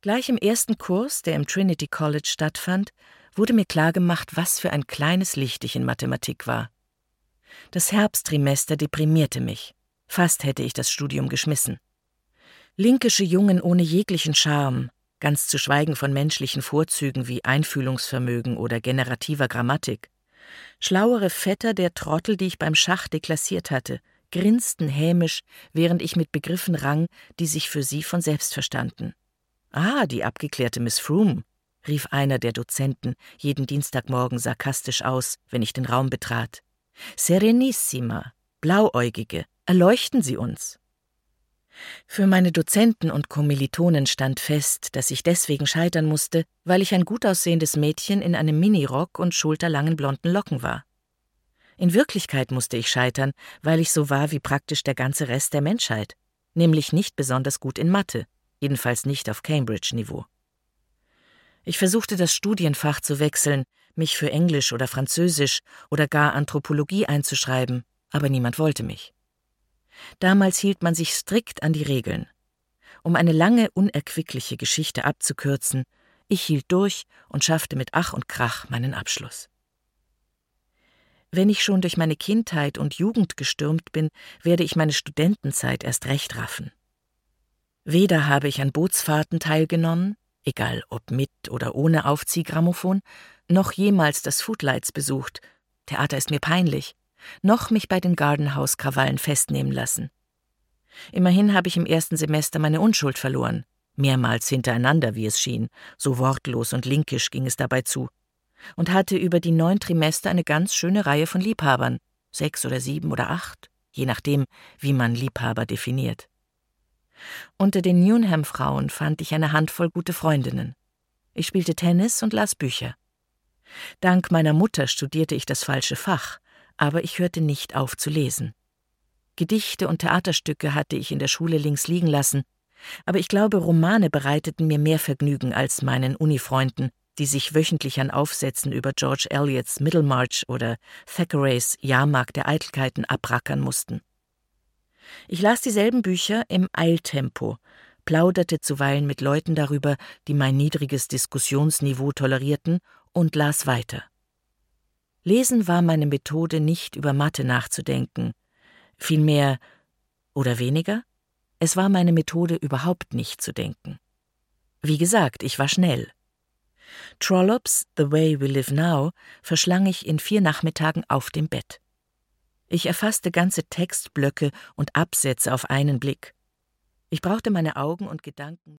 Gleich im ersten Kurs, der im Trinity College stattfand, wurde mir klargemacht, was für ein kleines Licht ich in Mathematik war. Das Herbsttrimester deprimierte mich. Fast hätte ich das Studium geschmissen. Linkische Jungen ohne jeglichen Charme, ganz zu schweigen von menschlichen Vorzügen wie Einfühlungsvermögen oder generativer Grammatik. Schlauere Vetter der Trottel, die ich beim Schach deklassiert hatte, grinsten hämisch, während ich mit Begriffen rang, die sich für sie von selbst verstanden. Ah, die abgeklärte Miss Froome, rief einer der Dozenten jeden Dienstagmorgen sarkastisch aus, wenn ich den Raum betrat. Serenissima, Blauäugige, erleuchten Sie uns. Für meine Dozenten und Kommilitonen stand fest, dass ich deswegen scheitern musste, weil ich ein gut aussehendes Mädchen in einem Minirock und schulterlangen blonden Locken war. In Wirklichkeit musste ich scheitern, weil ich so war wie praktisch der ganze Rest der Menschheit, nämlich nicht besonders gut in Mathe, jedenfalls nicht auf Cambridge-Niveau. Ich versuchte das Studienfach zu wechseln, mich für Englisch oder Französisch oder gar Anthropologie einzuschreiben, aber niemand wollte mich. Damals hielt man sich strikt an die Regeln. Um eine lange, unerquickliche Geschichte abzukürzen, ich hielt durch und schaffte mit Ach und Krach meinen Abschluss. Wenn ich schon durch meine Kindheit und Jugend gestürmt bin, werde ich meine Studentenzeit erst recht raffen. Weder habe ich an Bootsfahrten teilgenommen, egal ob mit oder ohne Aufziehgrammophon, noch jemals das Footlights besucht. Theater ist mir peinlich noch mich bei den Gardenhouse-Krawallen festnehmen lassen. Immerhin habe ich im ersten Semester meine Unschuld verloren, mehrmals hintereinander, wie es schien, so wortlos und linkisch ging es dabei zu, und hatte über die neun Trimester eine ganz schöne Reihe von Liebhabern, sechs oder sieben oder acht, je nachdem, wie man Liebhaber definiert. Unter den Newnham-Frauen fand ich eine Handvoll gute Freundinnen. Ich spielte Tennis und las Bücher. Dank meiner Mutter studierte ich das falsche Fach, aber ich hörte nicht auf zu lesen. Gedichte und Theaterstücke hatte ich in der Schule links liegen lassen, aber ich glaube, Romane bereiteten mir mehr Vergnügen als meinen Unifreunden, die sich wöchentlich an Aufsätzen über George Eliots Middlemarch oder Thackeray's Jahrmarkt der Eitelkeiten abrackern mussten. Ich las dieselben Bücher im Eiltempo, plauderte zuweilen mit Leuten darüber, die mein niedriges Diskussionsniveau tolerierten, und las weiter. Lesen war meine Methode, nicht über Mathe nachzudenken. Vielmehr oder weniger? Es war meine Methode, überhaupt nicht zu denken. Wie gesagt, ich war schnell. Trollops The Way We Live Now verschlang ich in vier Nachmittagen auf dem Bett. Ich erfasste ganze Textblöcke und Absätze auf einen Blick. Ich brauchte meine Augen und Gedanken